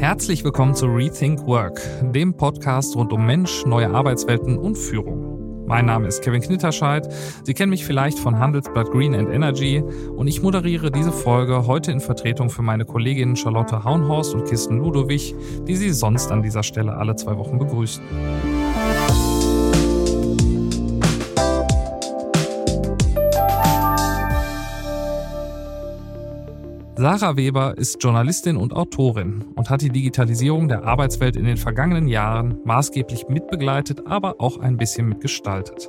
Herzlich willkommen zu Rethink Work, dem Podcast rund um Mensch, neue Arbeitswelten und Führung. Mein Name ist Kevin Knitterscheid. Sie kennen mich vielleicht von Handelsblatt Green and Energy und ich moderiere diese Folge heute in Vertretung für meine Kolleginnen Charlotte Haunhorst und Kirsten Ludowig, die Sie sonst an dieser Stelle alle zwei Wochen begrüßen. Sarah Weber ist Journalistin und Autorin und hat die Digitalisierung der Arbeitswelt in den vergangenen Jahren maßgeblich mitbegleitet, aber auch ein bisschen mitgestaltet.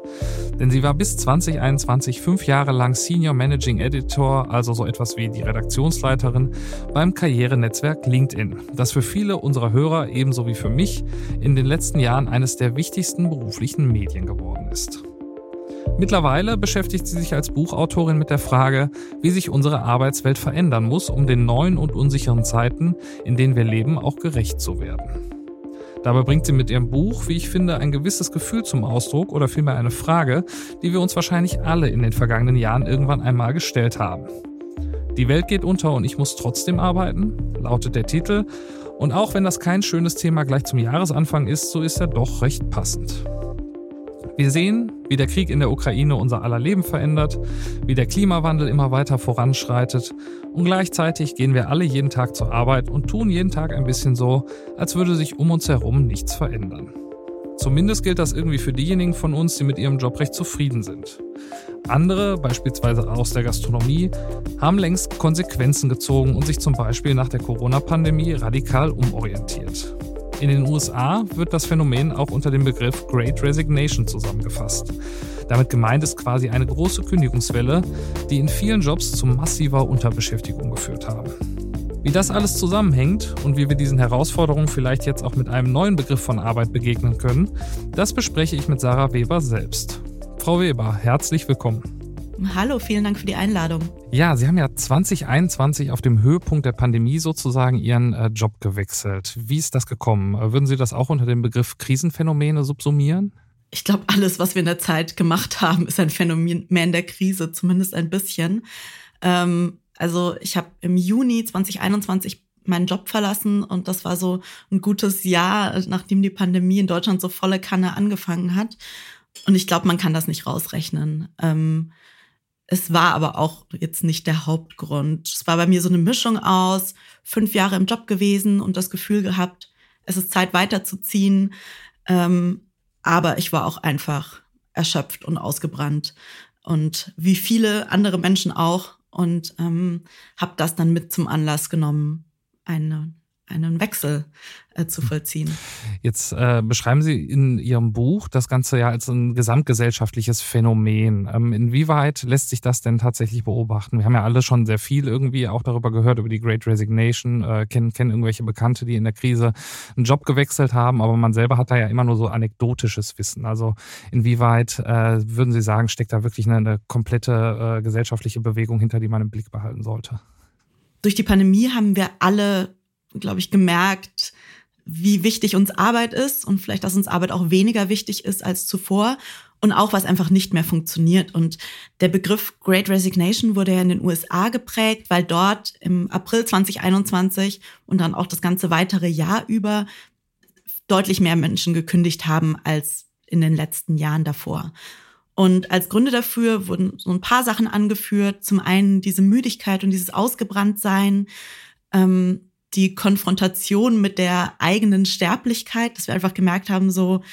Denn sie war bis 2021 fünf Jahre lang Senior Managing Editor, also so etwas wie die Redaktionsleiterin beim Karrierenetzwerk LinkedIn, das für viele unserer Hörer ebenso wie für mich in den letzten Jahren eines der wichtigsten beruflichen Medien geworden ist. Mittlerweile beschäftigt sie sich als Buchautorin mit der Frage, wie sich unsere Arbeitswelt verändern muss, um den neuen und unsicheren Zeiten, in denen wir leben, auch gerecht zu werden. Dabei bringt sie mit ihrem Buch, wie ich finde, ein gewisses Gefühl zum Ausdruck oder vielmehr eine Frage, die wir uns wahrscheinlich alle in den vergangenen Jahren irgendwann einmal gestellt haben. Die Welt geht unter und ich muss trotzdem arbeiten, lautet der Titel. Und auch wenn das kein schönes Thema gleich zum Jahresanfang ist, so ist er doch recht passend. Wir sehen, wie der Krieg in der Ukraine unser aller Leben verändert, wie der Klimawandel immer weiter voranschreitet und gleichzeitig gehen wir alle jeden Tag zur Arbeit und tun jeden Tag ein bisschen so, als würde sich um uns herum nichts verändern. Zumindest gilt das irgendwie für diejenigen von uns, die mit ihrem Job recht zufrieden sind. Andere, beispielsweise aus der Gastronomie, haben längst Konsequenzen gezogen und sich zum Beispiel nach der Corona-Pandemie radikal umorientiert. In den USA wird das Phänomen auch unter dem Begriff Great Resignation zusammengefasst. Damit gemeint ist quasi eine große Kündigungswelle, die in vielen Jobs zu massiver Unterbeschäftigung geführt haben. Wie das alles zusammenhängt und wie wir diesen Herausforderungen vielleicht jetzt auch mit einem neuen Begriff von Arbeit begegnen können, das bespreche ich mit Sarah Weber selbst. Frau Weber, herzlich willkommen. Hallo, vielen Dank für die Einladung. Ja, Sie haben ja 2021 auf dem Höhepunkt der Pandemie sozusagen Ihren äh, Job gewechselt. Wie ist das gekommen? Äh, würden Sie das auch unter dem Begriff Krisenphänomene subsumieren? Ich glaube, alles, was wir in der Zeit gemacht haben, ist ein Phänomen der Krise, zumindest ein bisschen. Ähm, also ich habe im Juni 2021 meinen Job verlassen und das war so ein gutes Jahr, nachdem die Pandemie in Deutschland so volle Kanne angefangen hat. Und ich glaube, man kann das nicht rausrechnen. Ähm, es war aber auch jetzt nicht der Hauptgrund. Es war bei mir so eine Mischung aus fünf Jahre im Job gewesen und das Gefühl gehabt, es ist Zeit weiterzuziehen. Ähm, aber ich war auch einfach erschöpft und ausgebrannt. Und wie viele andere Menschen auch. Und ähm, habe das dann mit zum Anlass genommen, eine einen Wechsel äh, zu vollziehen. Jetzt äh, beschreiben Sie in Ihrem Buch das Ganze ja als ein gesamtgesellschaftliches Phänomen. Ähm, inwieweit lässt sich das denn tatsächlich beobachten? Wir haben ja alle schon sehr viel irgendwie auch darüber gehört, über die Great Resignation, äh, kennen, kennen irgendwelche Bekannte, die in der Krise einen Job gewechselt haben, aber man selber hat da ja immer nur so anekdotisches Wissen. Also inwieweit äh, würden Sie sagen, steckt da wirklich eine, eine komplette äh, gesellschaftliche Bewegung hinter, die man im Blick behalten sollte? Durch die Pandemie haben wir alle glaube ich, gemerkt, wie wichtig uns Arbeit ist und vielleicht, dass uns Arbeit auch weniger wichtig ist als zuvor und auch was einfach nicht mehr funktioniert. Und der Begriff Great Resignation wurde ja in den USA geprägt, weil dort im April 2021 und dann auch das ganze weitere Jahr über deutlich mehr Menschen gekündigt haben als in den letzten Jahren davor. Und als Gründe dafür wurden so ein paar Sachen angeführt. Zum einen diese Müdigkeit und dieses Ausgebranntsein. Ähm, die Konfrontation mit der eigenen Sterblichkeit, dass wir einfach gemerkt haben, so,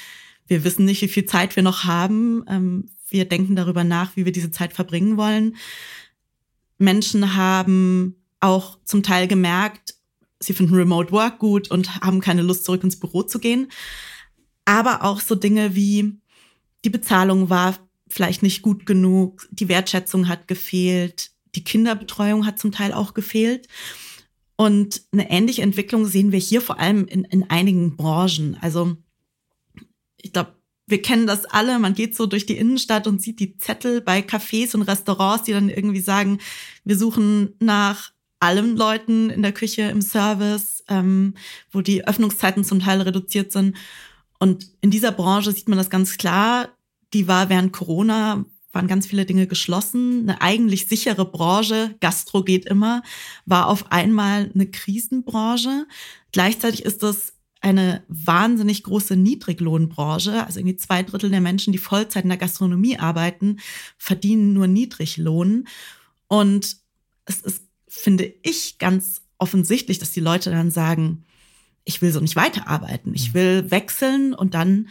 wir wissen nicht, wie viel Zeit wir noch haben. Ähm, wir denken darüber nach, wie wir diese Zeit verbringen wollen. Menschen haben auch zum Teil gemerkt, sie finden Remote Work gut und haben keine Lust, zurück ins Büro zu gehen. Aber auch so Dinge wie die Bezahlung war vielleicht nicht gut genug, die Wertschätzung hat gefehlt, die Kinderbetreuung hat zum Teil auch gefehlt. Und eine ähnliche Entwicklung sehen wir hier vor allem in, in einigen Branchen. Also ich glaube, wir kennen das alle. Man geht so durch die Innenstadt und sieht die Zettel bei Cafés und Restaurants, die dann irgendwie sagen, wir suchen nach allen Leuten in der Küche, im Service, ähm, wo die Öffnungszeiten zum Teil reduziert sind. Und in dieser Branche sieht man das ganz klar. Die war während Corona waren ganz viele Dinge geschlossen. Eine eigentlich sichere Branche, Gastro geht immer, war auf einmal eine Krisenbranche. Gleichzeitig ist das eine wahnsinnig große Niedriglohnbranche. Also irgendwie zwei Drittel der Menschen, die Vollzeit in der Gastronomie arbeiten, verdienen nur Niedriglohn. Und es ist, finde ich, ganz offensichtlich, dass die Leute dann sagen, ich will so nicht weiterarbeiten. Ich mhm. will wechseln und dann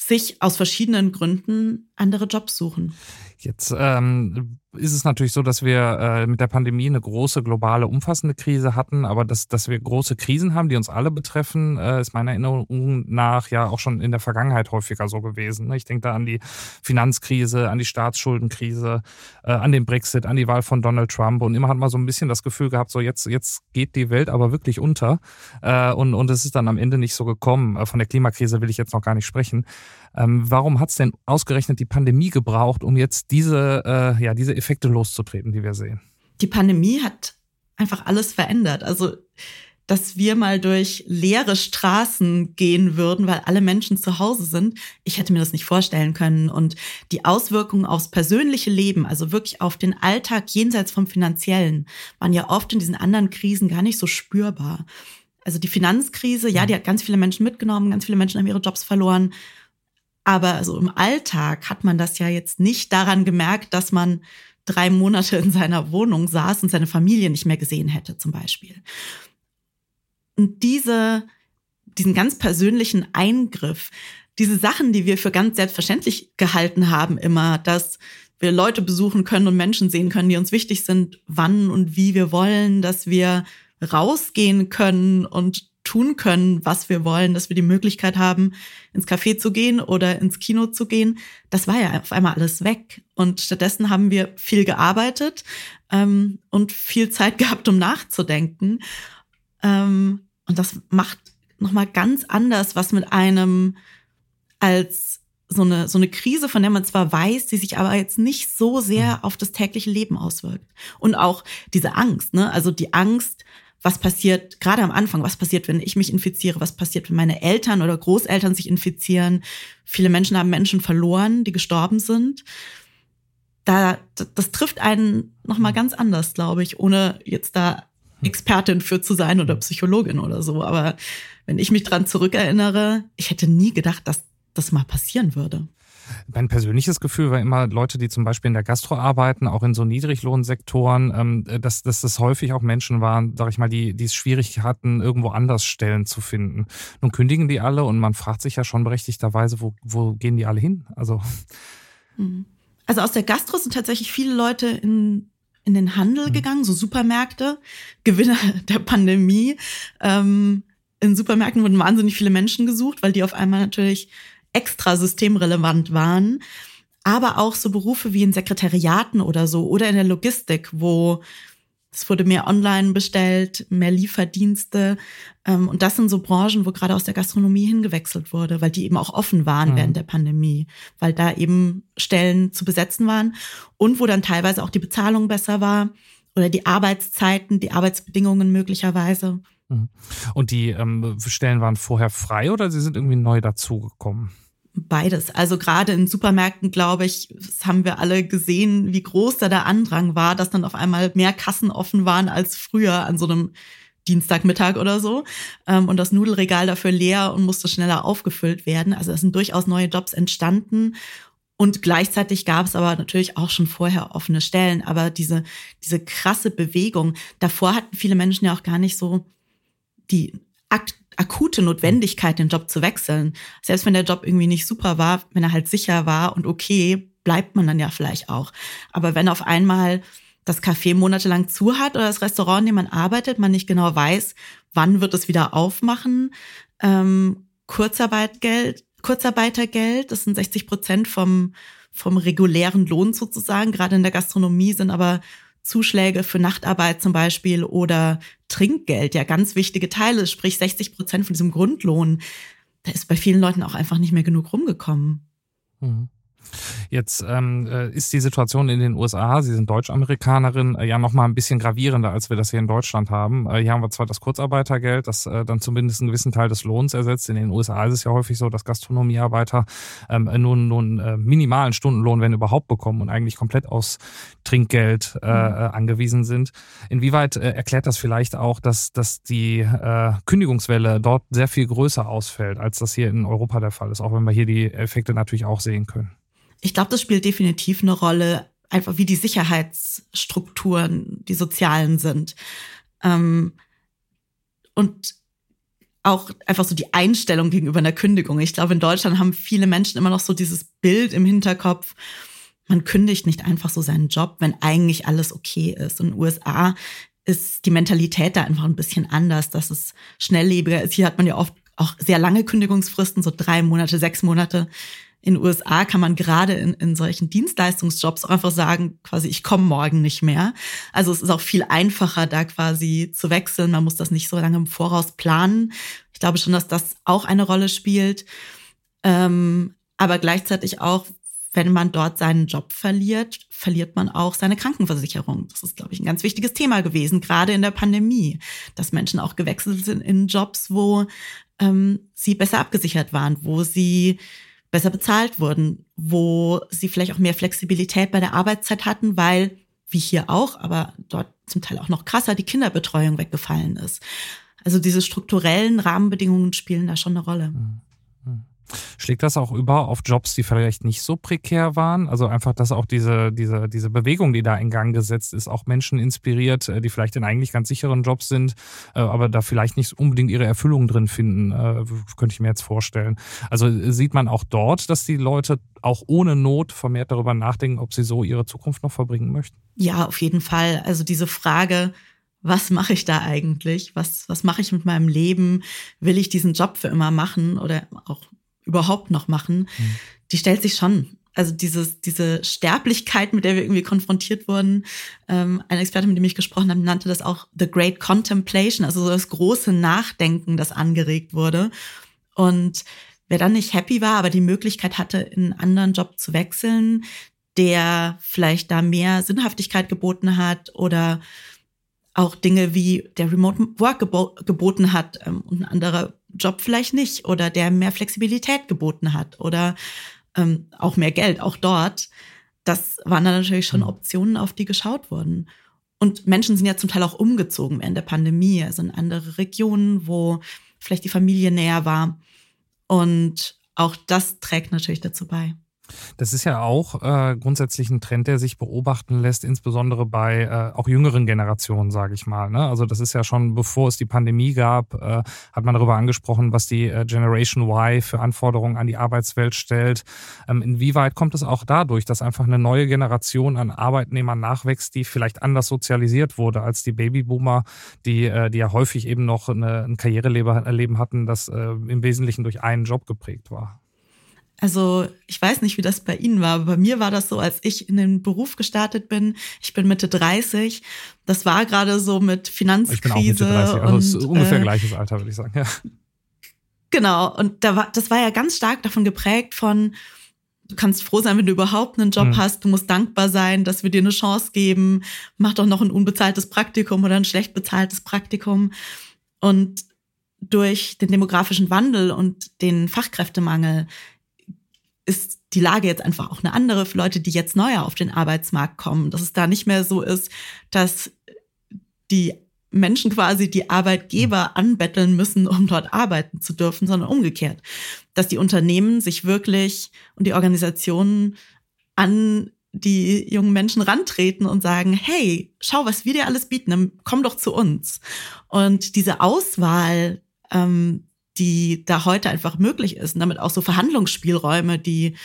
sich aus verschiedenen Gründen andere Jobs suchen. Jetzt ähm, ist es natürlich so, dass wir äh, mit der Pandemie eine große, globale, umfassende Krise hatten, aber dass, dass wir große Krisen haben, die uns alle betreffen, äh, ist meiner Erinnerung nach ja auch schon in der Vergangenheit häufiger so gewesen. Ne? Ich denke da an die Finanzkrise, an die Staatsschuldenkrise, äh, an den Brexit, an die Wahl von Donald Trump und immer hat man so ein bisschen das Gefühl gehabt, so jetzt, jetzt geht die Welt aber wirklich unter äh, und, und es ist dann am Ende nicht so gekommen. Äh, von der Klimakrise will ich jetzt noch gar nicht sprechen. Ähm, warum hat es denn ausgerechnet die Pandemie gebraucht, um jetzt diese, äh, ja, diese Effekte loszutreten, die wir sehen? Die Pandemie hat einfach alles verändert. Also, dass wir mal durch leere Straßen gehen würden, weil alle Menschen zu Hause sind, ich hätte mir das nicht vorstellen können. Und die Auswirkungen aufs persönliche Leben, also wirklich auf den Alltag jenseits vom finanziellen, waren ja oft in diesen anderen Krisen gar nicht so spürbar. Also die Finanzkrise, ja, die hat ganz viele Menschen mitgenommen, ganz viele Menschen haben ihre Jobs verloren. Aber so im Alltag hat man das ja jetzt nicht daran gemerkt, dass man drei Monate in seiner Wohnung saß und seine Familie nicht mehr gesehen hätte, zum Beispiel. Und diese, diesen ganz persönlichen Eingriff, diese Sachen, die wir für ganz selbstverständlich gehalten haben, immer, dass wir Leute besuchen können und Menschen sehen können, die uns wichtig sind, wann und wie wir wollen, dass wir rausgehen können und tun können, was wir wollen, dass wir die Möglichkeit haben, ins Café zu gehen oder ins Kino zu gehen. Das war ja auf einmal alles weg. Und stattdessen haben wir viel gearbeitet ähm, und viel Zeit gehabt, um nachzudenken. Ähm, und das macht nochmal ganz anders, was mit einem als so eine, so eine Krise, von der man zwar weiß, die sich aber jetzt nicht so sehr mhm. auf das tägliche Leben auswirkt. Und auch diese Angst, ne? Also die Angst, was passiert gerade am Anfang, was passiert, wenn ich mich infiziere, was passiert, wenn meine Eltern oder Großeltern sich infizieren. Viele Menschen haben Menschen verloren, die gestorben sind. Da, das trifft einen nochmal ganz anders, glaube ich, ohne jetzt da Expertin für zu sein oder Psychologin oder so. Aber wenn ich mich dran zurückerinnere, ich hätte nie gedacht, dass das mal passieren würde. Mein persönliches Gefühl war immer, Leute, die zum Beispiel in der Gastro arbeiten, auch in so Niedriglohnsektoren, ähm, dass, dass das häufig auch Menschen waren, sag ich mal, die, die es schwierig hatten, irgendwo anders Stellen zu finden. Nun kündigen die alle und man fragt sich ja schon berechtigterweise, wo, wo gehen die alle hin? Also. Mhm. Also aus der Gastro sind tatsächlich viele Leute in, in den Handel mhm. gegangen, so Supermärkte, Gewinner der Pandemie. Ähm, in Supermärkten wurden wahnsinnig viele Menschen gesucht, weil die auf einmal natürlich extra systemrelevant waren, aber auch so Berufe wie in Sekretariaten oder so oder in der Logistik, wo es wurde mehr online bestellt, mehr Lieferdienste. Ähm, und das sind so Branchen, wo gerade aus der Gastronomie hingewechselt wurde, weil die eben auch offen waren mhm. während der Pandemie, weil da eben Stellen zu besetzen waren und wo dann teilweise auch die Bezahlung besser war oder die Arbeitszeiten, die Arbeitsbedingungen möglicherweise. Mhm. Und die ähm, Stellen waren vorher frei oder sie sind irgendwie neu dazugekommen? Beides. Also gerade in Supermärkten, glaube ich, das haben wir alle gesehen, wie groß da der Andrang war, dass dann auf einmal mehr Kassen offen waren als früher an so einem Dienstagmittag oder so. Ähm, und das Nudelregal dafür leer und musste schneller aufgefüllt werden. Also es sind durchaus neue Jobs entstanden. Und gleichzeitig gab es aber natürlich auch schon vorher offene Stellen. Aber diese, diese krasse Bewegung, davor hatten viele Menschen ja auch gar nicht so die ak akute Notwendigkeit, den Job zu wechseln. Selbst wenn der Job irgendwie nicht super war, wenn er halt sicher war und okay, bleibt man dann ja vielleicht auch. Aber wenn auf einmal das Café monatelang zu hat oder das Restaurant, in dem man arbeitet, man nicht genau weiß, wann wird es wieder aufmachen, ähm, Kurzarbeitgeld, Kurzarbeitergeld, das sind 60 Prozent vom, vom regulären Lohn sozusagen. Gerade in der Gastronomie sind aber Zuschläge für Nachtarbeit zum Beispiel oder Trinkgeld ja ganz wichtige Teile, sprich 60 Prozent von diesem Grundlohn. Da ist bei vielen Leuten auch einfach nicht mehr genug rumgekommen. Mhm. Jetzt ähm, äh, ist die Situation in den USA, Sie sind Deutsch-Amerikanerin, äh, ja nochmal ein bisschen gravierender, als wir das hier in Deutschland haben. Äh, hier haben wir zwar das Kurzarbeitergeld, das äh, dann zumindest einen gewissen Teil des Lohns ersetzt. In den USA ist es ja häufig so, dass Gastronomiearbeiter ähm, nur, einen äh, minimalen Stundenlohn, wenn überhaupt, bekommen und eigentlich komplett aus Trinkgeld äh, mhm. Äh, angewiesen sind. Inwieweit äh, erklärt das vielleicht auch, dass, dass die äh, Kündigungswelle dort sehr viel größer ausfällt, als das hier in Europa der Fall ist, auch wenn wir hier die Effekte natürlich auch sehen können? Ich glaube, das spielt definitiv eine Rolle, einfach wie die Sicherheitsstrukturen, die sozialen sind. Ähm, und auch einfach so die Einstellung gegenüber einer Kündigung. Ich glaube, in Deutschland haben viele Menschen immer noch so dieses Bild im Hinterkopf, man kündigt nicht einfach so seinen Job, wenn eigentlich alles okay ist. Und in den USA ist die Mentalität da einfach ein bisschen anders, dass es schnelllebiger ist. Hier hat man ja oft auch sehr lange Kündigungsfristen, so drei Monate, sechs Monate in den USA kann man gerade in, in solchen Dienstleistungsjobs auch einfach sagen, quasi, ich komme morgen nicht mehr. Also es ist auch viel einfacher, da quasi zu wechseln. Man muss das nicht so lange im Voraus planen. Ich glaube schon, dass das auch eine Rolle spielt. Ähm, aber gleichzeitig auch, wenn man dort seinen Job verliert, verliert man auch seine Krankenversicherung. Das ist, glaube ich, ein ganz wichtiges Thema gewesen, gerade in der Pandemie, dass Menschen auch gewechselt sind in Jobs, wo ähm, sie besser abgesichert waren, wo sie besser bezahlt wurden, wo sie vielleicht auch mehr Flexibilität bei der Arbeitszeit hatten, weil, wie hier auch, aber dort zum Teil auch noch krasser, die Kinderbetreuung weggefallen ist. Also diese strukturellen Rahmenbedingungen spielen da schon eine Rolle. Mhm. Schlägt das auch über auf Jobs, die vielleicht nicht so prekär waren? Also einfach, dass auch diese, diese, diese Bewegung, die da in Gang gesetzt ist, auch Menschen inspiriert, äh, die vielleicht in eigentlich ganz sicheren Jobs sind, äh, aber da vielleicht nicht unbedingt ihre Erfüllung drin finden, äh, könnte ich mir jetzt vorstellen. Also sieht man auch dort, dass die Leute auch ohne Not vermehrt darüber nachdenken, ob sie so ihre Zukunft noch verbringen möchten? Ja, auf jeden Fall. Also diese Frage, was mache ich da eigentlich? Was, was mache ich mit meinem Leben? Will ich diesen Job für immer machen oder auch überhaupt noch machen, mhm. die stellt sich schon. Also dieses, diese Sterblichkeit, mit der wir irgendwie konfrontiert wurden. Ähm, ein Experte, mit dem ich gesprochen habe, nannte das auch The Great Contemplation, also so das große Nachdenken, das angeregt wurde. Und wer dann nicht happy war, aber die Möglichkeit hatte, in einen anderen Job zu wechseln, der vielleicht da mehr Sinnhaftigkeit geboten hat oder auch Dinge wie der Remote Work gebo geboten hat ähm, und ein anderer Job vielleicht nicht oder der mehr Flexibilität geboten hat oder ähm, auch mehr Geld, auch dort. Das waren dann natürlich schon mhm. Optionen, auf die geschaut wurden. Und Menschen sind ja zum Teil auch umgezogen während der Pandemie, also in andere Regionen, wo vielleicht die Familie näher war. Und auch das trägt natürlich dazu bei. Das ist ja auch äh, grundsätzlich ein Trend, der sich beobachten lässt, insbesondere bei äh, auch jüngeren Generationen, sage ich mal. Ne? Also das ist ja schon, bevor es die Pandemie gab, äh, hat man darüber angesprochen, was die äh, Generation Y für Anforderungen an die Arbeitswelt stellt. Ähm, inwieweit kommt es auch dadurch, dass einfach eine neue Generation an Arbeitnehmern nachwächst, die vielleicht anders sozialisiert wurde als die Babyboomer, die, äh, die ja häufig eben noch eine, ein Karriereleben hatten, das äh, im Wesentlichen durch einen Job geprägt war? Also ich weiß nicht, wie das bei Ihnen war, aber bei mir war das so, als ich in den Beruf gestartet bin. Ich bin Mitte 30. Das war gerade so mit Finanzkrise. Ich bin auch Mitte 30, also und, ungefähr äh, gleiches Alter, würde ich sagen. Ja. Genau, und da war, das war ja ganz stark davon geprägt von, du kannst froh sein, wenn du überhaupt einen Job mhm. hast, du musst dankbar sein, dass wir dir eine Chance geben, mach doch noch ein unbezahltes Praktikum oder ein schlecht bezahltes Praktikum. Und durch den demografischen Wandel und den Fachkräftemangel ist die Lage jetzt einfach auch eine andere für Leute, die jetzt neuer auf den Arbeitsmarkt kommen. Dass es da nicht mehr so ist, dass die Menschen quasi die Arbeitgeber anbetteln müssen, um dort arbeiten zu dürfen, sondern umgekehrt. Dass die Unternehmen sich wirklich und die Organisationen an die jungen Menschen rantreten und sagen, hey, schau, was wir dir alles bieten, komm doch zu uns. Und diese Auswahl ähm, die da heute einfach möglich ist und damit auch so Verhandlungsspielräume, die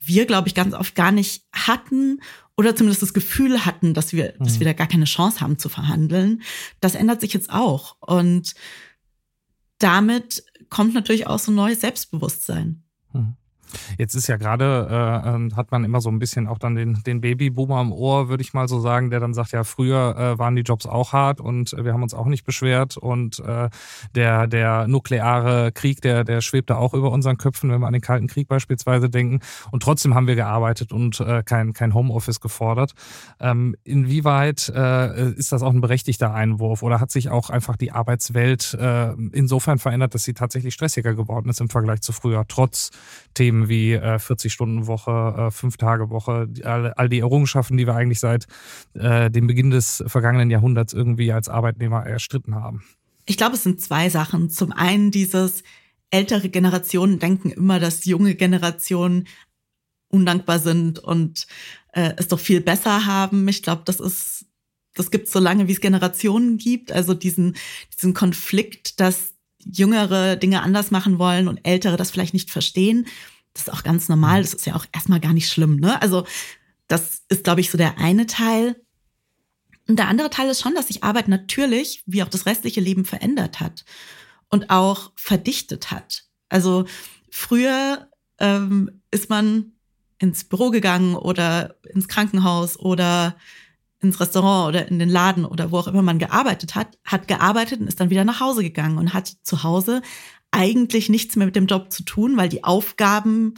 wir, glaube ich, ganz oft gar nicht hatten oder zumindest das Gefühl hatten, dass wir, mhm. dass wir da gar keine Chance haben zu verhandeln. Das ändert sich jetzt auch. Und damit kommt natürlich auch so ein neues Selbstbewusstsein. Mhm. Jetzt ist ja gerade, äh, ähm, hat man immer so ein bisschen auch dann den, den Babyboomer im Ohr, würde ich mal so sagen, der dann sagt, ja, früher äh, waren die Jobs auch hart und wir haben uns auch nicht beschwert und äh, der, der nukleare Krieg, der, der schwebte auch über unseren Köpfen, wenn wir an den Kalten Krieg beispielsweise denken. Und trotzdem haben wir gearbeitet und äh, kein, kein Homeoffice gefordert. Ähm, inwieweit äh, ist das auch ein berechtigter Einwurf oder hat sich auch einfach die Arbeitswelt äh, insofern verändert, dass sie tatsächlich stressiger geworden ist im Vergleich zu früher, trotz Themen wie äh, 40-Stunden-Woche, äh, Fünf-Tage-Woche, all, all die Errungenschaften, die wir eigentlich seit äh, dem Beginn des vergangenen Jahrhunderts irgendwie als Arbeitnehmer erstritten haben? Ich glaube, es sind zwei Sachen. Zum einen dieses ältere Generationen denken immer, dass junge Generationen undankbar sind und äh, es doch viel besser haben. Ich glaube, das ist, das gibt so lange, wie es Generationen gibt. Also diesen, diesen Konflikt, dass Jüngere Dinge anders machen wollen und Ältere das vielleicht nicht verstehen. Das ist auch ganz normal. Das ist ja auch erstmal gar nicht schlimm. Ne? Also das ist, glaube ich, so der eine Teil. Und der andere Teil ist schon, dass sich Arbeit natürlich, wie auch das restliche Leben, verändert hat und auch verdichtet hat. Also früher ähm, ist man ins Büro gegangen oder ins Krankenhaus oder ins Restaurant oder in den Laden oder wo auch immer man gearbeitet hat, hat gearbeitet und ist dann wieder nach Hause gegangen und hat zu Hause eigentlich nichts mehr mit dem Job zu tun, weil die Aufgaben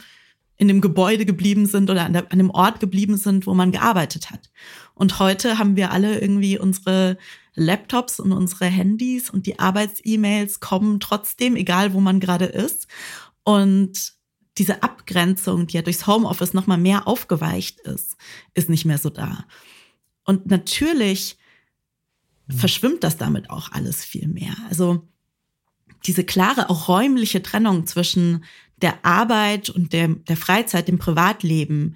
in dem Gebäude geblieben sind oder an, der, an dem Ort geblieben sind, wo man gearbeitet hat. Und heute haben wir alle irgendwie unsere Laptops und unsere Handys und die Arbeits-E-Mails kommen trotzdem, egal wo man gerade ist. Und diese Abgrenzung, die ja durchs Homeoffice nochmal mehr aufgeweicht ist, ist nicht mehr so da. Und natürlich mhm. verschwimmt das damit auch alles viel mehr. Also diese klare, auch räumliche Trennung zwischen der Arbeit und der, der Freizeit, dem Privatleben,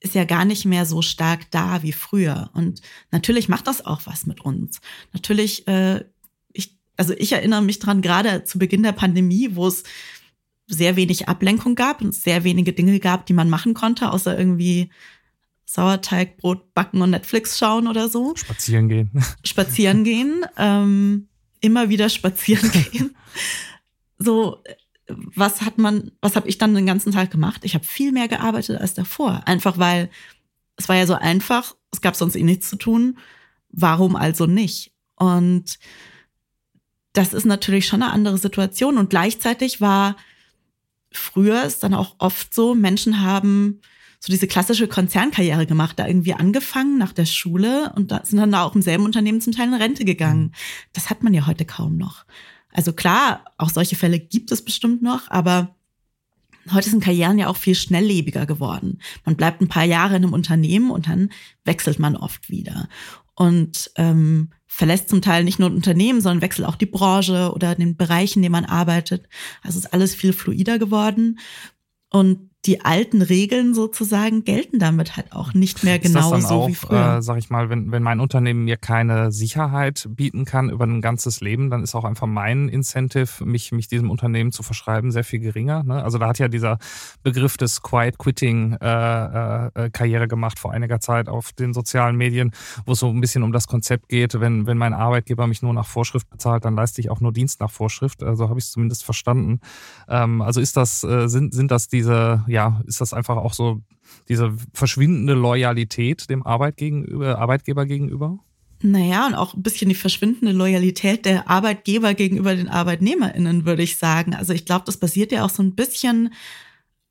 ist ja gar nicht mehr so stark da wie früher. Und natürlich macht das auch was mit uns. Natürlich, äh, ich, also ich erinnere mich dran, gerade zu Beginn der Pandemie, wo es sehr wenig Ablenkung gab und sehr wenige Dinge gab, die man machen konnte, außer irgendwie Sauerteigbrot backen und Netflix schauen oder so. Spazieren gehen. Spazieren gehen. Ähm, immer wieder spazieren gehen. So, was hat man, was habe ich dann den ganzen Tag gemacht? Ich habe viel mehr gearbeitet als davor. Einfach weil es war ja so einfach, es gab sonst eh nichts zu tun. Warum also nicht? Und das ist natürlich schon eine andere Situation. Und gleichzeitig war früher ist dann auch oft so, Menschen haben so diese klassische Konzernkarriere gemacht, da irgendwie angefangen nach der Schule und da sind dann auch im selben Unternehmen zum Teil in Rente gegangen. Mhm. Das hat man ja heute kaum noch. Also klar, auch solche Fälle gibt es bestimmt noch, aber heute sind Karrieren ja auch viel schnelllebiger geworden. Man bleibt ein paar Jahre in einem Unternehmen und dann wechselt man oft wieder. Und ähm, verlässt zum Teil nicht nur ein Unternehmen, sondern wechselt auch die Branche oder den Bereich, in dem man arbeitet. Also ist alles viel fluider geworden. Und die alten Regeln sozusagen gelten damit halt auch nicht mehr genau so auch, wie früher. Äh, sag ich mal, wenn, wenn mein Unternehmen mir keine Sicherheit bieten kann über ein ganzes Leben, dann ist auch einfach mein Incentive, mich, mich diesem Unternehmen zu verschreiben, sehr viel geringer. Ne? Also da hat ja dieser Begriff des Quiet Quitting äh, äh, Karriere gemacht vor einiger Zeit auf den sozialen Medien, wo es so ein bisschen um das Konzept geht, wenn, wenn mein Arbeitgeber mich nur nach Vorschrift bezahlt, dann leiste ich auch nur Dienst nach Vorschrift. Also habe ich es zumindest verstanden. Ähm, also ist das, äh, sind, sind das diese ja, ist das einfach auch so diese verschwindende Loyalität dem Arbeit gegenüber, Arbeitgeber gegenüber? Naja, und auch ein bisschen die verschwindende Loyalität der Arbeitgeber gegenüber den ArbeitnehmerInnen, würde ich sagen. Also ich glaube, das basiert ja auch so ein bisschen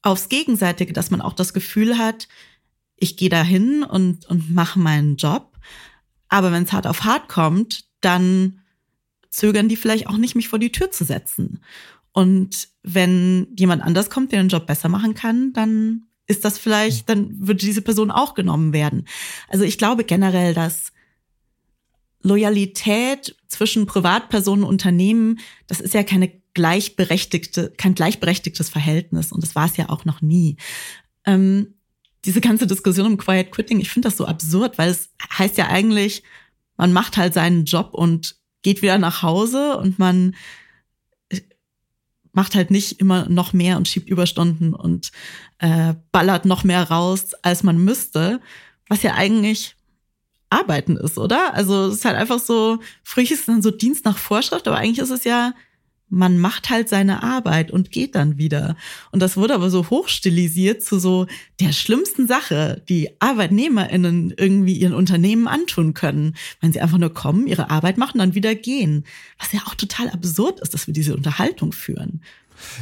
aufs Gegenseitige, dass man auch das Gefühl hat, ich gehe da hin und, und mache meinen Job. Aber wenn es hart auf hart kommt, dann zögern die vielleicht auch nicht, mich vor die Tür zu setzen. Und wenn jemand anders kommt, der den Job besser machen kann, dann ist das vielleicht, dann würde diese Person auch genommen werden. Also ich glaube generell, dass Loyalität zwischen Privatpersonen und Unternehmen, das ist ja keine gleichberechtigte, kein gleichberechtigtes Verhältnis und das war es ja auch noch nie. Ähm, diese ganze Diskussion um Quiet Quitting, ich finde das so absurd, weil es heißt ja eigentlich, man macht halt seinen Job und geht wieder nach Hause und man macht halt nicht immer noch mehr und schiebt Überstunden und äh, ballert noch mehr raus, als man müsste, was ja eigentlich Arbeiten ist, oder? Also es ist halt einfach so, früher ist es dann so Dienst nach Vorschrift, aber eigentlich ist es ja, man macht halt seine Arbeit und geht dann wieder. Und das wurde aber so hochstilisiert zu so der schlimmsten Sache, die ArbeitnehmerInnen irgendwie ihren Unternehmen antun können, wenn sie einfach nur kommen, ihre Arbeit machen, dann wieder gehen. Was ja auch total absurd ist, dass wir diese Unterhaltung führen.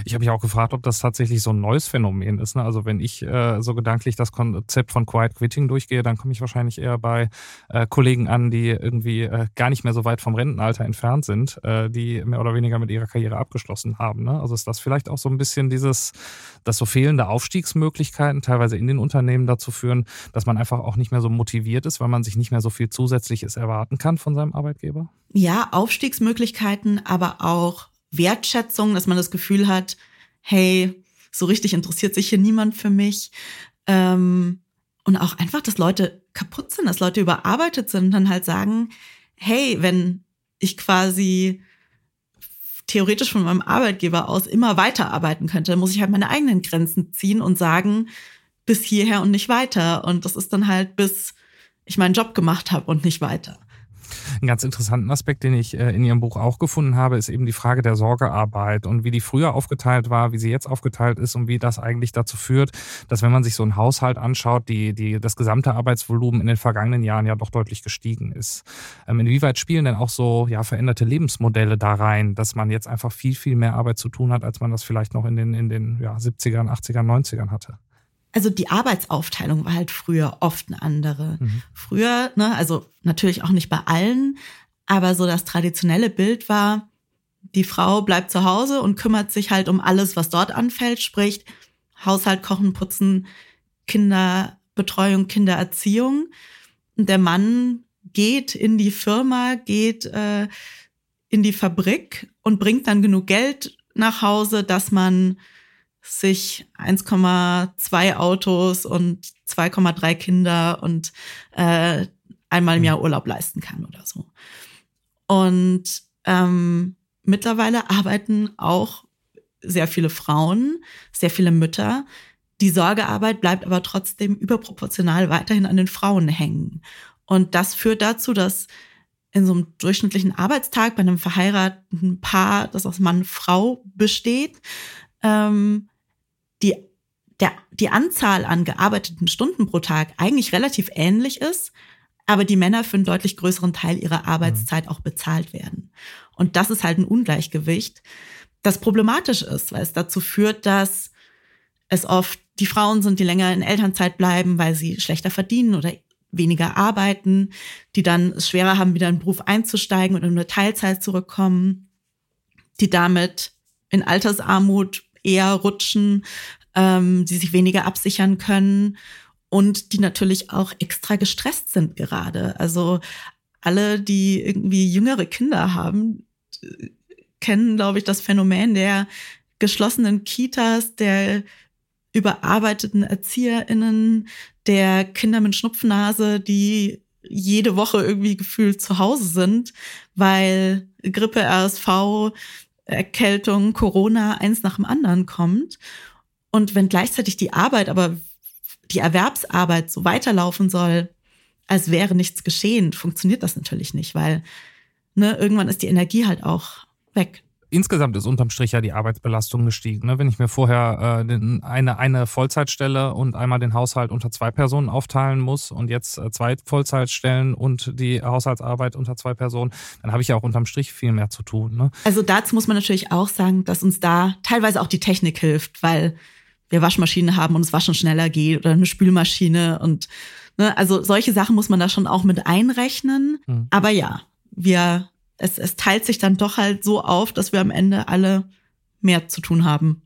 Ich habe mich auch gefragt, ob das tatsächlich so ein neues Phänomen ist. Ne? Also wenn ich äh, so gedanklich das Konzept von Quiet Quitting durchgehe, dann komme ich wahrscheinlich eher bei äh, Kollegen an, die irgendwie äh, gar nicht mehr so weit vom Rentenalter entfernt sind, äh, die mehr oder weniger mit ihrer Karriere abgeschlossen haben. Ne? Also ist das vielleicht auch so ein bisschen dieses, dass so fehlende Aufstiegsmöglichkeiten teilweise in den Unternehmen dazu führen, dass man einfach auch nicht mehr so motiviert ist, weil man sich nicht mehr so viel Zusätzliches erwarten kann von seinem Arbeitgeber? Ja, Aufstiegsmöglichkeiten, aber auch Wertschätzung, dass man das Gefühl hat, hey, so richtig interessiert sich hier niemand für mich. Ähm, und auch einfach, dass Leute kaputt sind, dass Leute überarbeitet sind und dann halt sagen, hey, wenn ich quasi theoretisch von meinem Arbeitgeber aus immer weiterarbeiten könnte, muss ich halt meine eigenen Grenzen ziehen und sagen, bis hierher und nicht weiter. Und das ist dann halt bis ich meinen Job gemacht habe und nicht weiter. Einen ganz interessanten Aspekt, den ich äh, in Ihrem Buch auch gefunden habe, ist eben die Frage der Sorgearbeit und wie die früher aufgeteilt war, wie sie jetzt aufgeteilt ist und wie das eigentlich dazu führt, dass wenn man sich so einen Haushalt anschaut, die, die, das gesamte Arbeitsvolumen in den vergangenen Jahren ja doch deutlich gestiegen ist. Ähm, inwieweit spielen denn auch so ja, veränderte Lebensmodelle da rein, dass man jetzt einfach viel, viel mehr Arbeit zu tun hat, als man das vielleicht noch in den, in den ja, 70ern, 80ern, 90ern hatte? Also die Arbeitsaufteilung war halt früher oft eine andere. Mhm. Früher, ne, also natürlich auch nicht bei allen, aber so das traditionelle Bild war, die Frau bleibt zu Hause und kümmert sich halt um alles, was dort anfällt, sprich Haushalt, Kochen, Putzen, Kinderbetreuung, Kindererziehung. Und der Mann geht in die Firma, geht äh, in die Fabrik und bringt dann genug Geld nach Hause, dass man sich 1,2 Autos und 2,3 Kinder und äh, einmal im Jahr Urlaub leisten kann oder so. Und ähm, mittlerweile arbeiten auch sehr viele Frauen, sehr viele Mütter. Die Sorgearbeit bleibt aber trotzdem überproportional weiterhin an den Frauen hängen. Und das führt dazu, dass in so einem durchschnittlichen Arbeitstag bei einem verheirateten Paar, das aus Mann und Frau besteht, ähm, die, der, die Anzahl an gearbeiteten Stunden pro Tag eigentlich relativ ähnlich ist, aber die Männer für einen deutlich größeren Teil ihrer Arbeitszeit mhm. auch bezahlt werden. Und das ist halt ein Ungleichgewicht, das problematisch ist, weil es dazu führt, dass es oft die Frauen sind, die länger in Elternzeit bleiben, weil sie schlechter verdienen oder weniger arbeiten, die dann es schwerer haben, wieder in den Beruf einzusteigen oder nur Teilzeit zurückkommen, die damit in Altersarmut eher rutschen, ähm, die sich weniger absichern können und die natürlich auch extra gestresst sind gerade. Also alle, die irgendwie jüngere Kinder haben, kennen, glaube ich, das Phänomen der geschlossenen Kitas, der überarbeiteten ErzieherInnen, der Kinder mit Schnupfnase, die jede Woche irgendwie gefühlt zu Hause sind, weil Grippe, RSV, Erkältung, Corona eins nach dem anderen kommt. Und wenn gleichzeitig die Arbeit, aber die Erwerbsarbeit so weiterlaufen soll, als wäre nichts geschehen, funktioniert das natürlich nicht, weil ne, irgendwann ist die Energie halt auch weg insgesamt ist unterm Strich ja die Arbeitsbelastung gestiegen. Ne? Wenn ich mir vorher äh, eine, eine Vollzeitstelle und einmal den Haushalt unter zwei Personen aufteilen muss und jetzt äh, zwei Vollzeitstellen und die Haushaltsarbeit unter zwei Personen, dann habe ich ja auch unterm Strich viel mehr zu tun. Ne? Also dazu muss man natürlich auch sagen, dass uns da teilweise auch die Technik hilft, weil wir Waschmaschine haben und das Waschen schneller geht oder eine Spülmaschine und ne, also solche Sachen muss man da schon auch mit einrechnen. Mhm. Aber ja, wir es, es teilt sich dann doch halt so auf, dass wir am Ende alle mehr zu tun haben.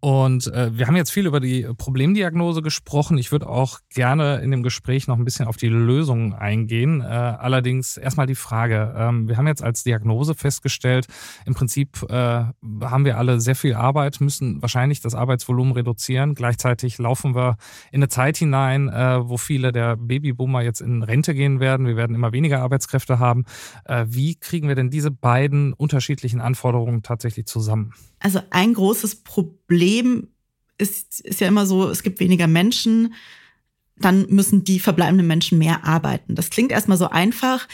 Und äh, wir haben jetzt viel über die Problemdiagnose gesprochen. Ich würde auch gerne in dem Gespräch noch ein bisschen auf die Lösungen eingehen. Äh, allerdings erstmal die Frage. Ähm, wir haben jetzt als Diagnose festgestellt, im Prinzip äh, haben wir alle sehr viel Arbeit, müssen wahrscheinlich das Arbeitsvolumen reduzieren. Gleichzeitig laufen wir in eine Zeit hinein, äh, wo viele der Babyboomer jetzt in Rente gehen werden. Wir werden immer weniger Arbeitskräfte haben. Äh, wie kriegen wir denn diese beiden unterschiedlichen Anforderungen tatsächlich zusammen? Also ein großes Problem ist, ist ja immer so, es gibt weniger Menschen, dann müssen die verbleibenden Menschen mehr arbeiten. Das klingt erstmal so einfach,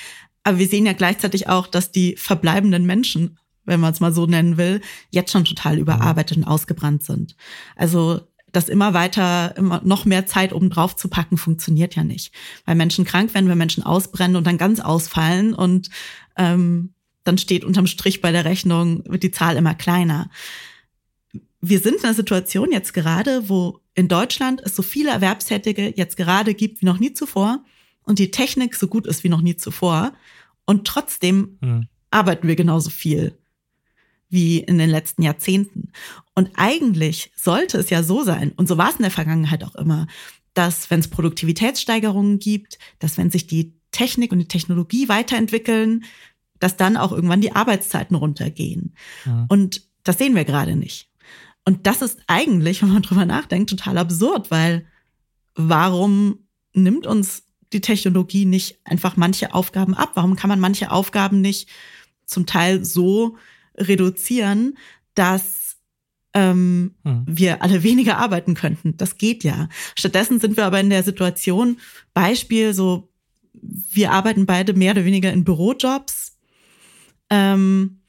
aber wir sehen ja gleichzeitig auch, dass die verbleibenden Menschen wenn man es mal so nennen will, jetzt schon total überarbeitet und ausgebrannt sind. Also das immer weiter, immer noch mehr Zeit oben drauf zu packen, funktioniert ja nicht. Weil Menschen krank werden, wenn Menschen ausbrennen und dann ganz ausfallen und ähm, dann steht unterm Strich bei der Rechnung, wird die Zahl immer kleiner. Wir sind in einer Situation jetzt gerade, wo in Deutschland es so viele Erwerbstätige jetzt gerade gibt wie noch nie zuvor und die Technik so gut ist wie noch nie zuvor. Und trotzdem hm. arbeiten wir genauso viel wie in den letzten Jahrzehnten. Und eigentlich sollte es ja so sein, und so war es in der Vergangenheit auch immer, dass wenn es Produktivitätssteigerungen gibt, dass wenn sich die Technik und die Technologie weiterentwickeln, dass dann auch irgendwann die Arbeitszeiten runtergehen. Ja. Und das sehen wir gerade nicht. Und das ist eigentlich, wenn man drüber nachdenkt, total absurd, weil warum nimmt uns die Technologie nicht einfach manche Aufgaben ab? Warum kann man manche Aufgaben nicht zum Teil so reduzieren, dass ähm, hm. wir alle weniger arbeiten könnten. Das geht ja. Stattdessen sind wir aber in der Situation, Beispiel, so, wir arbeiten beide mehr oder weniger in Bürojobs. Ähm,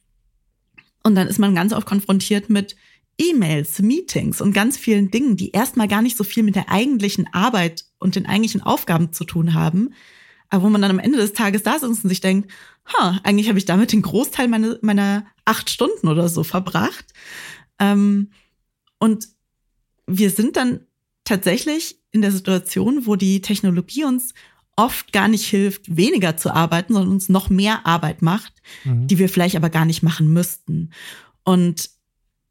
und dann ist man ganz oft konfrontiert mit E-Mails, Meetings und ganz vielen Dingen, die erstmal gar nicht so viel mit der eigentlichen Arbeit und den eigentlichen Aufgaben zu tun haben, aber wo man dann am Ende des Tages da sitzt und sich denkt, ha, eigentlich habe ich damit den Großteil meine, meiner acht Stunden oder so verbracht. Ähm, und wir sind dann tatsächlich in der Situation, wo die Technologie uns oft gar nicht hilft, weniger zu arbeiten, sondern uns noch mehr Arbeit macht, mhm. die wir vielleicht aber gar nicht machen müssten. Und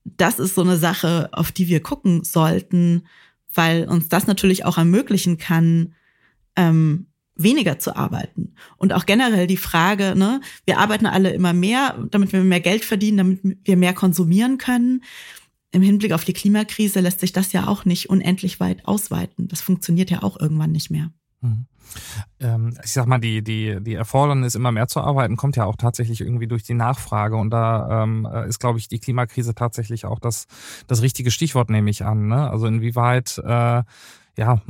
das ist so eine Sache, auf die wir gucken sollten, weil uns das natürlich auch ermöglichen kann, ähm, weniger zu arbeiten. Und auch generell die Frage, ne, wir arbeiten alle immer mehr, damit wir mehr Geld verdienen, damit wir mehr konsumieren können. Im Hinblick auf die Klimakrise lässt sich das ja auch nicht unendlich weit ausweiten. Das funktioniert ja auch irgendwann nicht mehr. Mhm. Ähm, ich sag mal, die, die, die Erfordernis, immer mehr zu arbeiten, kommt ja auch tatsächlich irgendwie durch die Nachfrage. Und da ähm, ist, glaube ich, die Klimakrise tatsächlich auch das, das richtige Stichwort, nehme ich an. Ne? Also inwieweit äh, ja,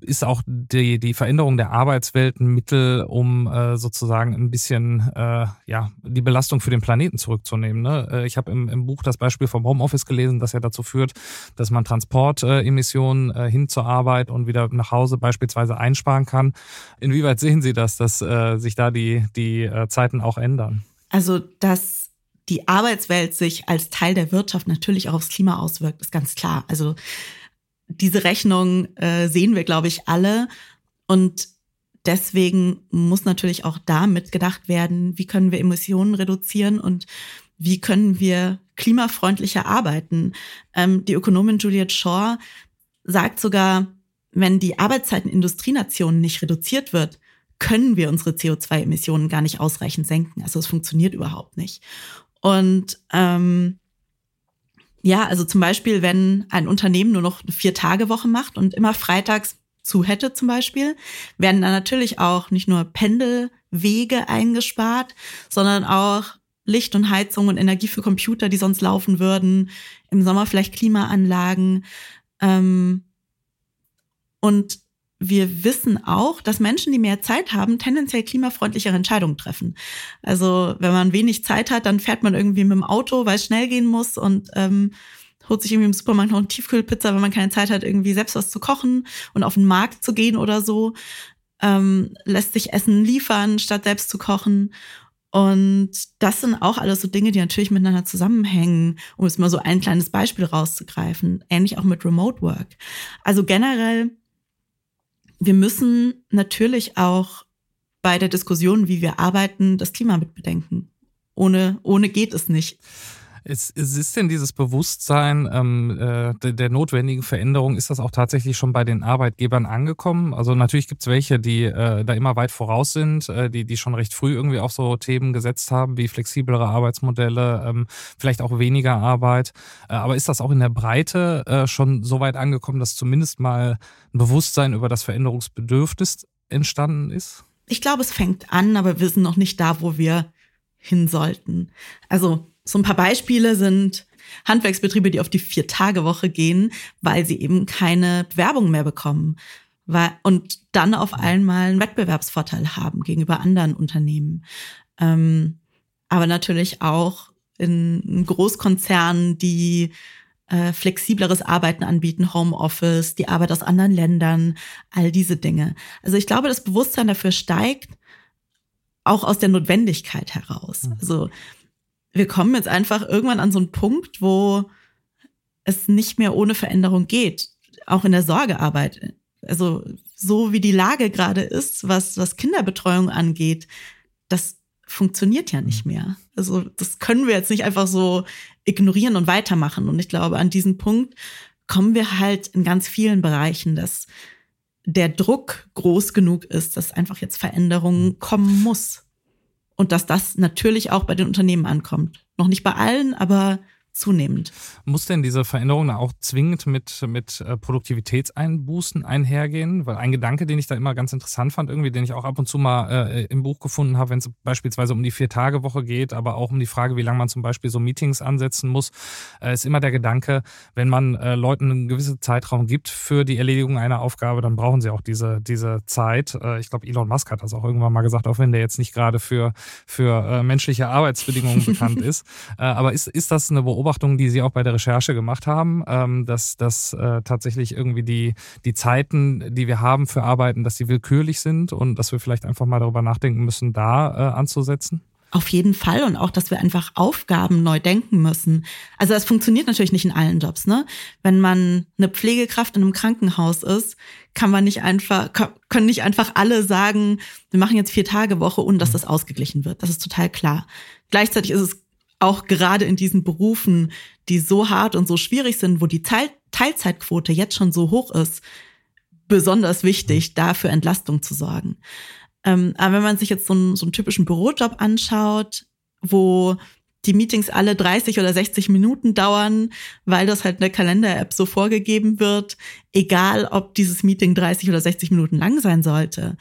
ist auch die, die Veränderung der Arbeitswelt ein Mittel, um äh, sozusagen ein bisschen äh, ja, die Belastung für den Planeten zurückzunehmen. Ne? Äh, ich habe im, im Buch das Beispiel vom Homeoffice gelesen, das ja dazu führt, dass man Transportemissionen äh, hin zur Arbeit und wieder nach Hause beispielsweise einsparen kann. Inwieweit sehen Sie das, dass äh, sich da die, die äh, Zeiten auch ändern? Also, dass die Arbeitswelt sich als Teil der Wirtschaft natürlich auch aufs Klima auswirkt, ist ganz klar. Also diese Rechnung äh, sehen wir, glaube ich, alle. Und deswegen muss natürlich auch da mitgedacht werden, wie können wir Emissionen reduzieren und wie können wir klimafreundlicher arbeiten. Ähm, die Ökonomin Juliette Shaw sagt sogar, wenn die Arbeitszeit in Industrienationen nicht reduziert wird, können wir unsere CO2-Emissionen gar nicht ausreichend senken. Also es funktioniert überhaupt nicht. Und ähm, ja, also zum Beispiel, wenn ein Unternehmen nur noch eine Vier-Tage-Woche macht und immer freitags zu hätte zum Beispiel, werden dann natürlich auch nicht nur Pendelwege eingespart, sondern auch Licht und Heizung und Energie für Computer, die sonst laufen würden, im Sommer vielleicht Klimaanlagen. Ähm, und wir wissen auch, dass Menschen, die mehr Zeit haben, tendenziell klimafreundlichere Entscheidungen treffen. Also wenn man wenig Zeit hat, dann fährt man irgendwie mit dem Auto, weil es schnell gehen muss und ähm, holt sich irgendwie im Supermarkt noch eine Tiefkühlpizza, wenn man keine Zeit hat, irgendwie selbst was zu kochen und auf den Markt zu gehen oder so. Ähm, lässt sich Essen liefern, statt selbst zu kochen. Und das sind auch alles so Dinge, die natürlich miteinander zusammenhängen, um jetzt mal so ein kleines Beispiel rauszugreifen. Ähnlich auch mit Remote Work. Also generell wir müssen natürlich auch bei der Diskussion, wie wir arbeiten, das Klima mitbedenken. Ohne, ohne geht es nicht. Ist, ist denn dieses Bewusstsein ähm, äh, der, der notwendigen Veränderung, ist das auch tatsächlich schon bei den Arbeitgebern angekommen? Also natürlich gibt es welche, die äh, da immer weit voraus sind, äh, die, die schon recht früh irgendwie auf so Themen gesetzt haben, wie flexiblere Arbeitsmodelle, ähm, vielleicht auch weniger Arbeit. Äh, aber ist das auch in der Breite äh, schon so weit angekommen, dass zumindest mal ein Bewusstsein über das Veränderungsbedürfnis entstanden ist? Ich glaube, es fängt an, aber wir sind noch nicht da, wo wir hin sollten. Also so ein paar Beispiele sind Handwerksbetriebe, die auf die Vier-Tage-Woche gehen, weil sie eben keine Bewerbung mehr bekommen und dann auf einmal einen Wettbewerbsvorteil haben gegenüber anderen Unternehmen. Ähm, aber natürlich auch in Großkonzernen, die äh, flexibleres Arbeiten anbieten, Homeoffice, die Arbeit aus anderen Ländern, all diese Dinge. Also ich glaube, das Bewusstsein dafür steigt auch aus der Notwendigkeit heraus. Mhm. Also wir kommen jetzt einfach irgendwann an so einen Punkt, wo es nicht mehr ohne Veränderung geht, auch in der Sorgearbeit. Also so wie die Lage gerade ist, was, was Kinderbetreuung angeht, das funktioniert ja nicht mhm. mehr. Also das können wir jetzt nicht einfach so ignorieren und weitermachen. Und ich glaube, an diesen Punkt kommen wir halt in ganz vielen Bereichen, dass der Druck groß genug ist, dass einfach jetzt Veränderungen mhm. kommen muss. Und dass das natürlich auch bei den Unternehmen ankommt. Noch nicht bei allen, aber zunehmend. Muss denn diese Veränderung auch zwingend mit, mit äh, Produktivitätseinbußen einhergehen? Weil ein Gedanke, den ich da immer ganz interessant fand, irgendwie, den ich auch ab und zu mal äh, im Buch gefunden habe, wenn es beispielsweise um die Vier-Tage-Woche geht, aber auch um die Frage, wie lange man zum Beispiel so Meetings ansetzen muss, äh, ist immer der Gedanke, wenn man äh, Leuten einen gewissen Zeitraum gibt für die Erledigung einer Aufgabe, dann brauchen sie auch diese, diese Zeit. Äh, ich glaube, Elon Musk hat das auch irgendwann mal gesagt, auch wenn der jetzt nicht gerade für, für äh, menschliche Arbeitsbedingungen bekannt ist. Aber ist, ist das eine Beobachtung? Beobachtungen, die Sie auch bei der Recherche gemacht haben, ähm, dass, dass äh, tatsächlich irgendwie die, die Zeiten, die wir haben für Arbeiten, dass sie willkürlich sind und dass wir vielleicht einfach mal darüber nachdenken müssen, da äh, anzusetzen? Auf jeden Fall und auch, dass wir einfach Aufgaben neu denken müssen. Also das funktioniert natürlich nicht in allen Jobs, ne? Wenn man eine Pflegekraft in einem Krankenhaus ist, kann man nicht einfach, können nicht einfach alle sagen, wir machen jetzt vier Tage Woche, ohne dass das ausgeglichen wird. Das ist total klar. Gleichzeitig ist es auch gerade in diesen Berufen, die so hart und so schwierig sind, wo die Teil Teilzeitquote jetzt schon so hoch ist, besonders wichtig, da für Entlastung zu sorgen. Ähm, aber wenn man sich jetzt so einen, so einen typischen Bürojob anschaut, wo die Meetings alle 30 oder 60 Minuten dauern, weil das halt in der Kalender-App so vorgegeben wird, egal ob dieses Meeting 30 oder 60 Minuten lang sein sollte.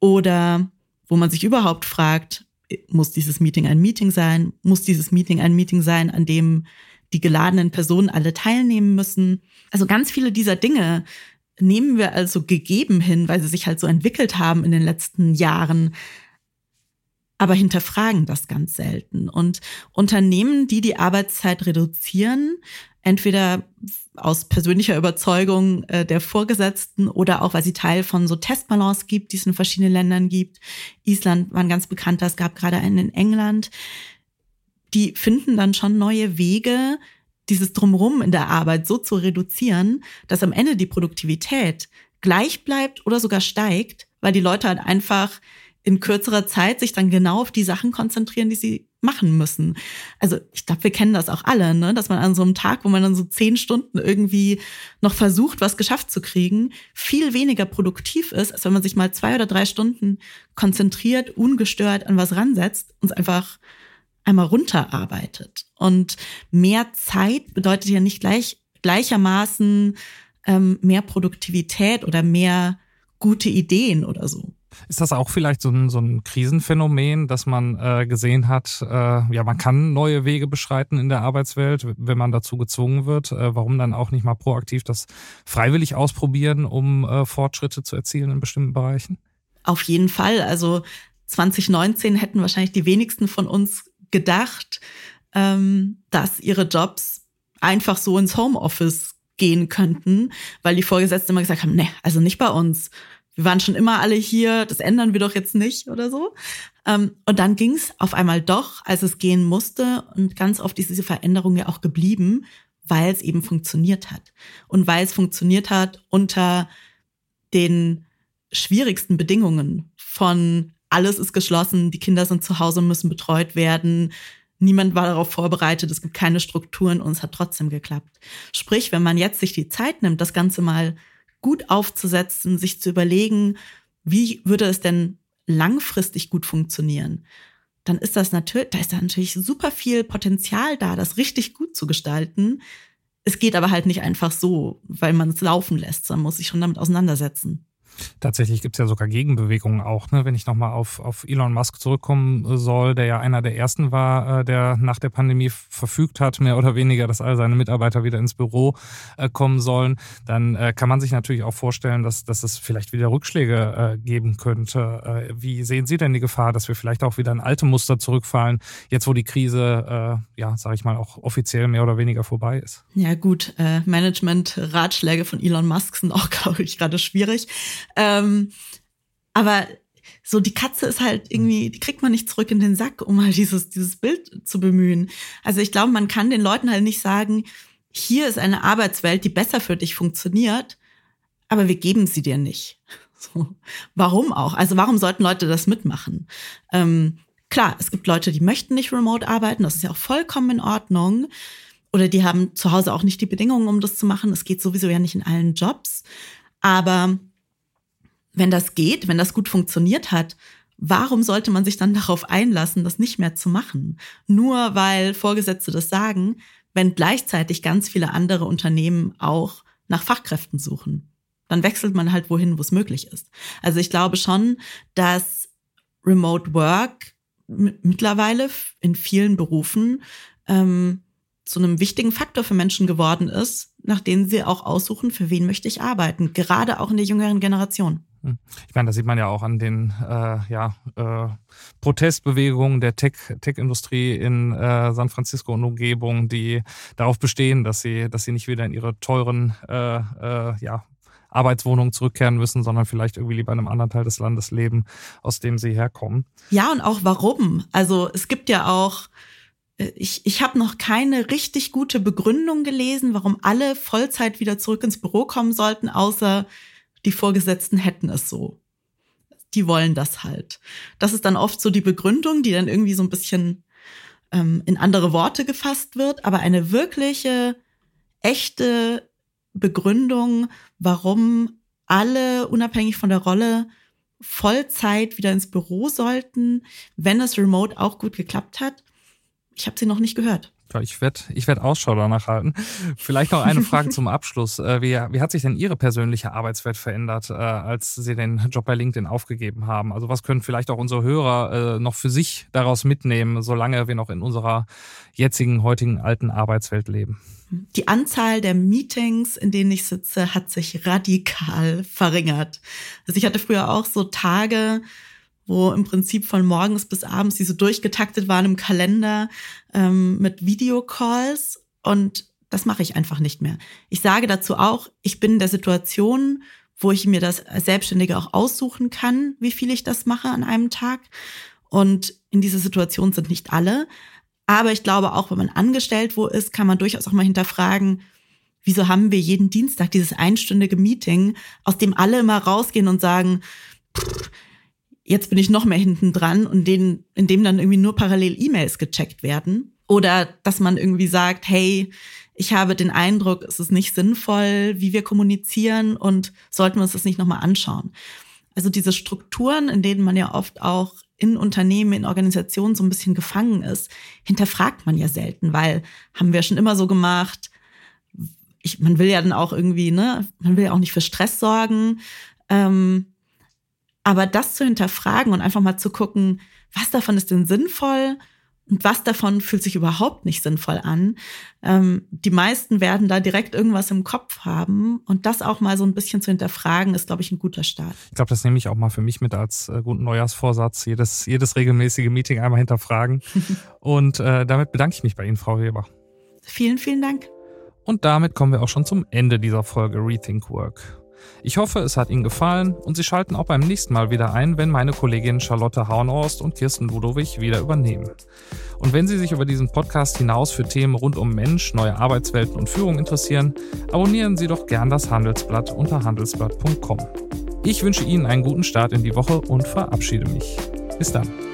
Oder wo man sich überhaupt fragt, muss dieses Meeting ein Meeting sein? Muss dieses Meeting ein Meeting sein, an dem die geladenen Personen alle teilnehmen müssen? Also ganz viele dieser Dinge nehmen wir also gegeben hin, weil sie sich halt so entwickelt haben in den letzten Jahren, aber hinterfragen das ganz selten. Und Unternehmen, die die Arbeitszeit reduzieren, entweder aus persönlicher Überzeugung äh, der Vorgesetzten oder auch, weil sie Teil von so Testbalance gibt, die es in verschiedenen Ländern gibt. Island war ein ganz bekannter, es gab gerade einen in England. Die finden dann schon neue Wege, dieses Drumrum in der Arbeit so zu reduzieren, dass am Ende die Produktivität gleich bleibt oder sogar steigt, weil die Leute halt einfach in kürzerer Zeit sich dann genau auf die Sachen konzentrieren, die sie machen müssen. Also ich glaube, wir kennen das auch alle, ne? dass man an so einem Tag, wo man dann so zehn Stunden irgendwie noch versucht, was geschafft zu kriegen, viel weniger produktiv ist, als wenn man sich mal zwei oder drei Stunden konzentriert, ungestört an was ransetzt und einfach einmal runterarbeitet. Und mehr Zeit bedeutet ja nicht gleich gleichermaßen ähm, mehr Produktivität oder mehr gute Ideen oder so. Ist das auch vielleicht so ein, so ein Krisenphänomen, dass man äh, gesehen hat, äh, ja, man kann neue Wege beschreiten in der Arbeitswelt, wenn man dazu gezwungen wird? Äh, warum dann auch nicht mal proaktiv das freiwillig ausprobieren, um äh, Fortschritte zu erzielen in bestimmten Bereichen? Auf jeden Fall. Also 2019 hätten wahrscheinlich die wenigsten von uns gedacht, ähm, dass ihre Jobs einfach so ins Homeoffice gehen könnten, weil die Vorgesetzten immer gesagt haben, nee, also nicht bei uns wir waren schon immer alle hier, das ändern wir doch jetzt nicht oder so. Ähm, und dann ging es auf einmal doch, als es gehen musste. Und ganz oft ist diese Veränderung ja auch geblieben, weil es eben funktioniert hat. Und weil es funktioniert hat unter den schwierigsten Bedingungen von alles ist geschlossen, die Kinder sind zu Hause, müssen betreut werden, niemand war darauf vorbereitet, es gibt keine Strukturen und es hat trotzdem geklappt. Sprich, wenn man jetzt sich die Zeit nimmt, das Ganze mal gut aufzusetzen, sich zu überlegen, wie würde es denn langfristig gut funktionieren, dann ist das natürlich, da ist da natürlich super viel Potenzial da, das richtig gut zu gestalten. Es geht aber halt nicht einfach so, weil man es laufen lässt, sondern muss sich schon damit auseinandersetzen. Tatsächlich gibt es ja sogar Gegenbewegungen auch. Ne? Wenn ich nochmal auf, auf Elon Musk zurückkommen soll, der ja einer der ersten war, äh, der nach der Pandemie verfügt hat, mehr oder weniger, dass all seine Mitarbeiter wieder ins Büro äh, kommen sollen, dann äh, kann man sich natürlich auch vorstellen, dass, dass es vielleicht wieder Rückschläge äh, geben könnte. Äh, wie sehen Sie denn die Gefahr, dass wir vielleicht auch wieder in alte Muster zurückfallen, jetzt wo die Krise, äh, ja, sage ich mal, auch offiziell mehr oder weniger vorbei ist? Ja gut, Management-Ratschläge von Elon Musk sind auch, glaube ich, gerade schwierig. Ähm, aber so die Katze ist halt irgendwie, die kriegt man nicht zurück in den Sack, um halt dieses, dieses Bild zu bemühen. Also ich glaube, man kann den Leuten halt nicht sagen, hier ist eine Arbeitswelt, die besser für dich funktioniert, aber wir geben sie dir nicht. So. Warum auch? Also warum sollten Leute das mitmachen? Ähm, klar, es gibt Leute, die möchten nicht remote arbeiten, das ist ja auch vollkommen in Ordnung. Oder die haben zu Hause auch nicht die Bedingungen, um das zu machen. Es geht sowieso ja nicht in allen Jobs. Aber wenn das geht, wenn das gut funktioniert hat, warum sollte man sich dann darauf einlassen, das nicht mehr zu machen? Nur weil Vorgesetzte das sagen, wenn gleichzeitig ganz viele andere Unternehmen auch nach Fachkräften suchen. Dann wechselt man halt wohin, wo es möglich ist. Also ich glaube schon, dass Remote Work mittlerweile in vielen Berufen ähm, zu einem wichtigen Faktor für Menschen geworden ist, nach denen sie auch aussuchen, für wen möchte ich arbeiten, gerade auch in der jüngeren Generation. Hm. Ich meine, das sieht man ja auch an den äh, ja, äh, Protestbewegungen der Tech-Industrie Tech in äh, San Francisco und Umgebung, die darauf bestehen, dass sie, dass sie nicht wieder in ihre teuren äh, äh, ja, Arbeitswohnungen zurückkehren müssen, sondern vielleicht irgendwie lieber in einem anderen Teil des Landes leben, aus dem sie herkommen. Ja, und auch warum. Also es gibt ja auch äh, ich, ich habe noch keine richtig gute Begründung gelesen, warum alle Vollzeit wieder zurück ins Büro kommen sollten, außer die Vorgesetzten hätten es so. Die wollen das halt. Das ist dann oft so die Begründung, die dann irgendwie so ein bisschen ähm, in andere Worte gefasst wird, aber eine wirkliche, echte Begründung, warum alle, unabhängig von der Rolle, Vollzeit wieder ins Büro sollten, wenn es remote auch gut geklappt hat. Ich habe sie noch nicht gehört. Ich werde ich werd Ausschau danach halten. Vielleicht noch eine Frage zum Abschluss. Äh, wie, wie hat sich denn Ihre persönliche Arbeitswelt verändert, äh, als Sie den Job bei LinkedIn aufgegeben haben? Also was können vielleicht auch unsere Hörer äh, noch für sich daraus mitnehmen, solange wir noch in unserer jetzigen, heutigen alten Arbeitswelt leben? Die Anzahl der Meetings, in denen ich sitze, hat sich radikal verringert. Also ich hatte früher auch so Tage, wo im Prinzip von morgens bis abends die so durchgetaktet waren im Kalender ähm, mit Videocalls und das mache ich einfach nicht mehr. Ich sage dazu auch, ich bin in der Situation, wo ich mir das als Selbstständige auch aussuchen kann, wie viel ich das mache an einem Tag. Und in dieser Situation sind nicht alle. Aber ich glaube, auch wenn man angestellt wo ist, kann man durchaus auch mal hinterfragen, wieso haben wir jeden Dienstag dieses einstündige Meeting, aus dem alle immer rausgehen und sagen, pff, jetzt bin ich noch mehr hinten dran und denen, in dem dann irgendwie nur parallel E-Mails gecheckt werden. Oder dass man irgendwie sagt, hey, ich habe den Eindruck, es ist nicht sinnvoll, wie wir kommunizieren und sollten wir uns das nicht nochmal anschauen. Also diese Strukturen, in denen man ja oft auch in Unternehmen, in Organisationen so ein bisschen gefangen ist, hinterfragt man ja selten, weil haben wir schon immer so gemacht. Ich, man will ja dann auch irgendwie, ne, man will ja auch nicht für Stress sorgen. Ähm, aber das zu hinterfragen und einfach mal zu gucken, was davon ist denn sinnvoll und was davon fühlt sich überhaupt nicht sinnvoll an. Ähm, die meisten werden da direkt irgendwas im Kopf haben und das auch mal so ein bisschen zu hinterfragen, ist, glaube ich, ein guter Start. Ich glaube, das nehme ich auch mal für mich mit als äh, guten Neujahrsvorsatz, jedes, jedes regelmäßige Meeting einmal hinterfragen. und äh, damit bedanke ich mich bei Ihnen, Frau Weber. Vielen, vielen Dank. Und damit kommen wir auch schon zum Ende dieser Folge Rethink Work. Ich hoffe, es hat Ihnen gefallen und Sie schalten auch beim nächsten Mal wieder ein, wenn meine Kolleginnen Charlotte Haunorst und Kirsten Ludowig wieder übernehmen. Und wenn Sie sich über diesen Podcast hinaus für Themen rund um Mensch, neue Arbeitswelten und Führung interessieren, abonnieren Sie doch gern das Handelsblatt unter handelsblatt.com. Ich wünsche Ihnen einen guten Start in die Woche und verabschiede mich. Bis dann.